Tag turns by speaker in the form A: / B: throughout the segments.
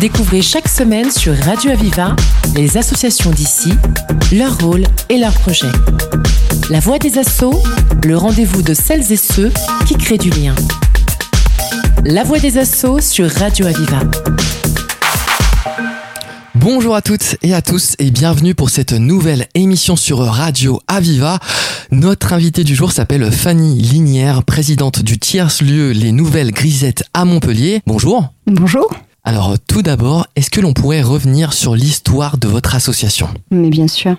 A: Découvrez chaque semaine sur Radio Aviva les associations d'ici, leur rôle et leurs projets. La voix des assauts, le rendez-vous de celles et ceux qui créent du lien. La voix des assauts sur Radio Aviva.
B: Bonjour à toutes et à tous et bienvenue pour cette nouvelle émission sur Radio Aviva. Notre invitée du jour s'appelle Fanny Linière, présidente du tiers-lieu Les Nouvelles Grisettes à Montpellier. Bonjour.
C: Bonjour.
B: Alors tout d'abord, est-ce que l'on pourrait revenir sur l'histoire de votre association?
C: Mais bien sûr.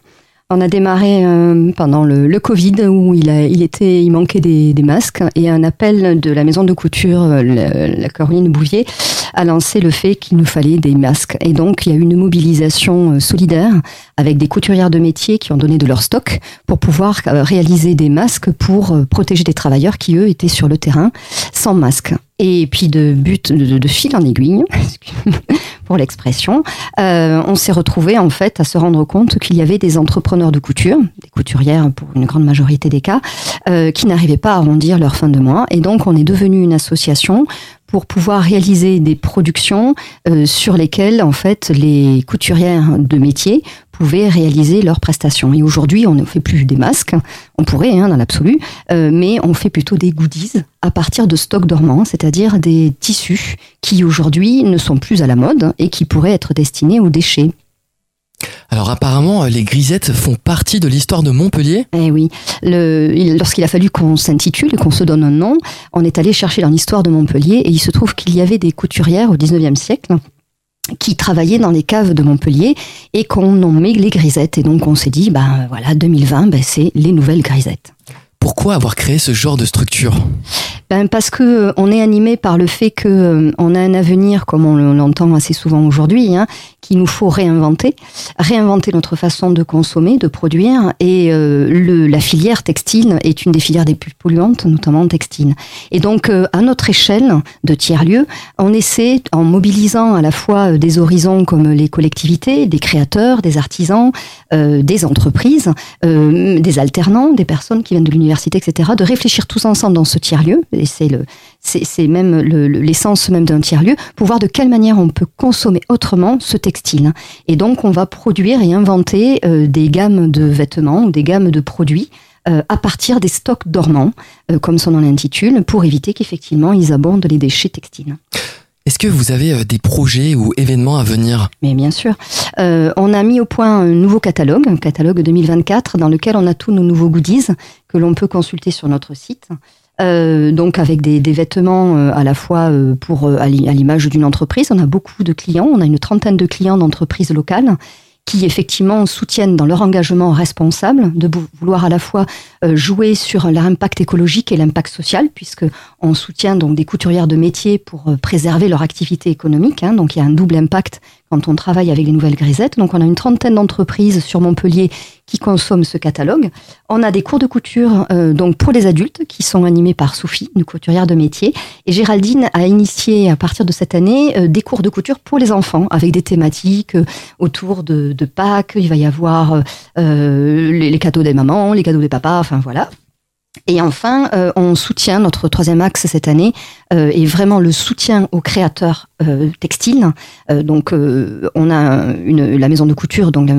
C: On a démarré euh, pendant le, Covid où il, était, il manquait des, masques et un appel de la maison de couture, euh, la, la Bouvier, a lancé le fait qu'il nous fallait des masques. Et donc il y a eu une mobilisation euh, solidaire avec des couturières de métier qui ont donné de leur stock pour pouvoir réaliser des masques pour protéger des travailleurs qui eux étaient sur le terrain sans masque. Et puis de but de, fil en aiguille, pour l'expression, euh, on s'est retrouvé en fait à se rendre compte qu'il y avait des entrepreneurs de couture, des couturières pour une grande majorité des cas, euh, qui n'arrivaient pas à arrondir leur fin de mois. Et donc on est devenu une association pour pouvoir réaliser des productions euh, sur lesquelles en fait les couturières de métier pouvaient réaliser leurs prestations. Et aujourd'hui, on ne fait plus des masques, on pourrait hein, dans l'absolu, euh, mais on fait plutôt des goodies à partir de stocks dormants, c'est-à-dire des tissus qui aujourd'hui ne sont plus à la mode et qui pourraient être destinés aux déchets.
B: Alors apparemment, les grisettes font partie de l'histoire de Montpellier.
C: Eh oui, lorsqu'il a fallu qu'on s'intitule, qu'on se donne un nom, on est allé chercher dans l'histoire de Montpellier et il se trouve qu'il y avait des couturières au 19e siècle qui travaillaient dans les caves de Montpellier et qu'on nommait les grisettes. Et donc on s'est dit, ben voilà, 2020, ben, c'est les nouvelles grisettes.
B: Pourquoi avoir créé ce genre de structure
C: ben parce que euh, on est animé par le fait que euh, on a un avenir, comme on l'entend assez souvent aujourd'hui, hein, qu'il nous faut réinventer, réinventer notre façon de consommer, de produire. Et euh, le, la filière textile est une des filières des plus polluantes, notamment textile. Et donc, à notre échelle de tiers lieu, on essaie, en mobilisant à la fois des horizons comme les collectivités, des créateurs, des artisans, des entreprises, des alternants, des personnes qui viennent de l'université, de réfléchir tous ensemble dans ce tiers lieu et c'est le, c'est même l'essence même d'un tiers lieu, pour voir de quelle manière on peut consommer autrement ce textile. Et donc, on va produire et inventer euh, des gammes de vêtements ou des gammes de produits euh, à partir des stocks dormants, euh, comme son nom l'intitule, pour éviter qu'effectivement ils abondent les déchets textiles.
B: Est-ce que vous avez des projets ou événements à venir?
C: Mais bien sûr. on a mis au point un nouveau catalogue, un catalogue 2024, dans lequel on a tous nos nouveaux goodies que l'on peut consulter sur notre site. Euh, donc avec des, vêtements euh, à la fois euh, pour euh, à l'image d'une entreprise. On a beaucoup de clients, on a une trentaine de clients d'entreprises locales qui effectivement soutiennent dans leur engagement responsable de vouloir à la fois jouer sur l'impact écologique et l'impact social, puisque on soutient donc des couturières de métier pour préserver leur activité économique. Hein, donc il y a un double impact quand on travaille avec les nouvelles grisettes. Donc on a une trentaine d'entreprises sur Montpellier qui consomment ce catalogue. On a des cours de couture euh, donc pour les adultes qui sont animés par Sophie, une couturière de métier. Et Géraldine a initié à partir de cette année euh, des cours de couture pour les enfants avec des thématiques euh, autour de, de, Pâques. Il va y avoir les, les cadeaux des mamans, les cadeaux des papas, enfin voilà. Et enfin, euh, on soutient notre troisième axe cette année euh, vraiment le soutien aux créateurs euh, textiles. Euh, donc, on a la maison de couture, donc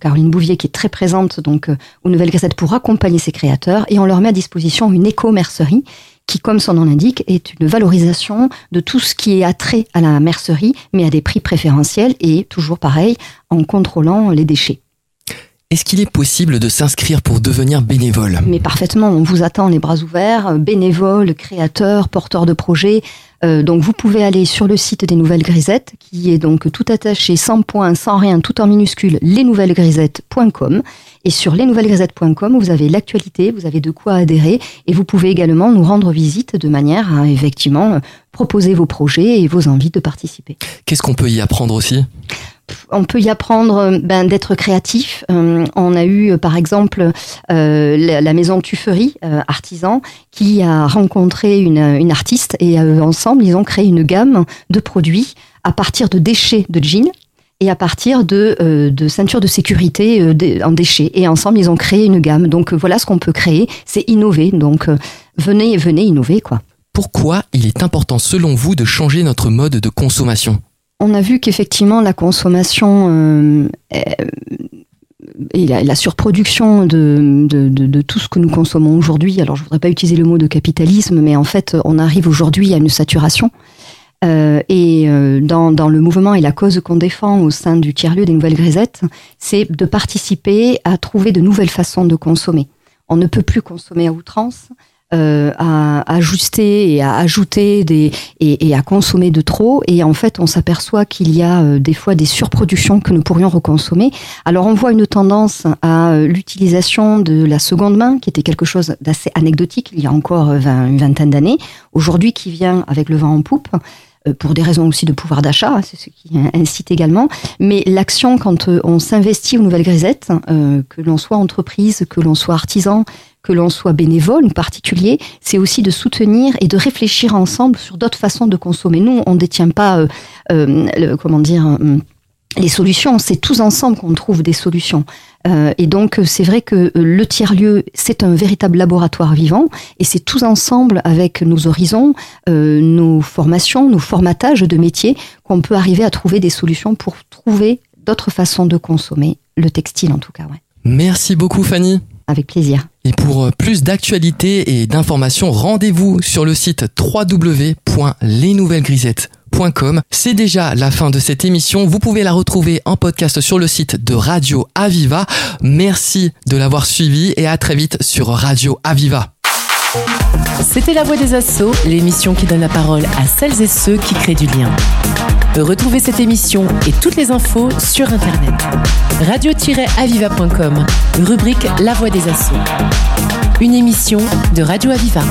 C: Caroline Bouvier, qui est très présente donc aux Nouvelles Grisettes pour accompagner ces créateurs, et on leur met à disposition une éco-mercerie qui, comme son nom l'indique, est une valorisation de tout ce qui est attrait à la mercerie, mais à des prix préférentiels et toujours pareil en contrôlant les déchets.
B: Est-ce qu'il est possible de s'inscrire pour devenir bénévole?
C: Mais parfaitement, on vous attend les bras ouverts, bénévole, créateur, porteur de projet. Euh, donc vous pouvez aller sur le site des Nouvelles Grisettes, qui est donc tout attaché, sans point, sans rien, tout en minuscule, lesnouvellesgrisettes.com. Et sur lesnouvellesgrisettes.com, vous avez l'actualité, vous avez de quoi adhérer, et vous pouvez également nous rendre visite de manière à effectivement proposer vos projets et vos envies de participer.
B: Qu'est-ce qu'on peut y apprendre aussi?
C: On peut y apprendre euh, ben, d'être créatif. Euh, on a eu, euh, par exemple, la, maison Tufferie, artisan, qui a rencontré une, artiste et ensemble, ils ont créé une gamme de produits à partir de déchets de jeans et à partir de, de ceintures de sécurité en déchets. Et ensemble, ils ont créé une gamme. Donc voilà ce qu'on peut créer, c'est innover. Donc venez, venez innover, quoi.
B: Pourquoi il est important, selon vous, de changer notre mode de consommation?
C: On a vu qu'effectivement la consommation et la, surproduction de, tout ce que nous consommons aujourd'hui, alors je voudrais pas utiliser le mot de capitalisme, mais en fait on arrive aujourd'hui à une saturation. Euh, et euh, dans, dans, le mouvement et la cause qu'on défend au sein du tiers-lieu des nouvelles grisettes, c'est de participer à trouver de nouvelles façons de consommer. On ne peut plus consommer à outrance euh, à ajuster et à ajouter des et, et, à consommer de trop et en fait on s'aperçoit qu'il y a euh, des fois des surproductions que nous pourrions reconsommer. Alors on voit une tendance à euh, l'utilisation de la seconde main qui était quelque chose d'assez anecdotique il y a encore une vingtaine d'années, aujourd'hui qui vient avec le vent en poupe pour des raisons aussi de pouvoir d'achat, c'est ce qui incite également. Mais l'action, quand on s'investit aux nouvelles grisettes, que l'on soit entreprise, que l'on soit artisan, que l'on soit bénévole ou particulier, c'est aussi de soutenir et de réfléchir ensemble sur d'autres façons de consommer. Nous, on ne détient pas, euh, euh, comment dire, euh, les solutions. C'est tous ensemble qu'on trouve des solutions. et donc, c'est vrai que le tiers-lieu, c'est un véritable laboratoire vivant, et c'est tous ensemble, avec nos horizons, nos formations, nos formatages de métiers, qu'on peut arriver à trouver des solutions pour trouver d'autres façons de consommer, le textile en tout cas. Ouais.
B: Merci beaucoup Fanny.
C: Avec plaisir.
B: Et pour euh, plus d'actualités et d'informations, rendez-vous sur le site www.lesnouvellesgrisettes.com. C'est déjà la fin de cette émission. Vous pouvez la retrouver en podcast sur le site de Radio Aviva. Merci de l'avoir suivi et à très vite sur Radio Aviva.
A: C'était La Voix des Assauts, l'émission qui donne la parole à celles et ceux qui créent du lien. Retrouvez cette émission et toutes les infos sur Internet. Radio-aviva.com, rubrique La Voix des Assauts. Une émission de Radio Aviva.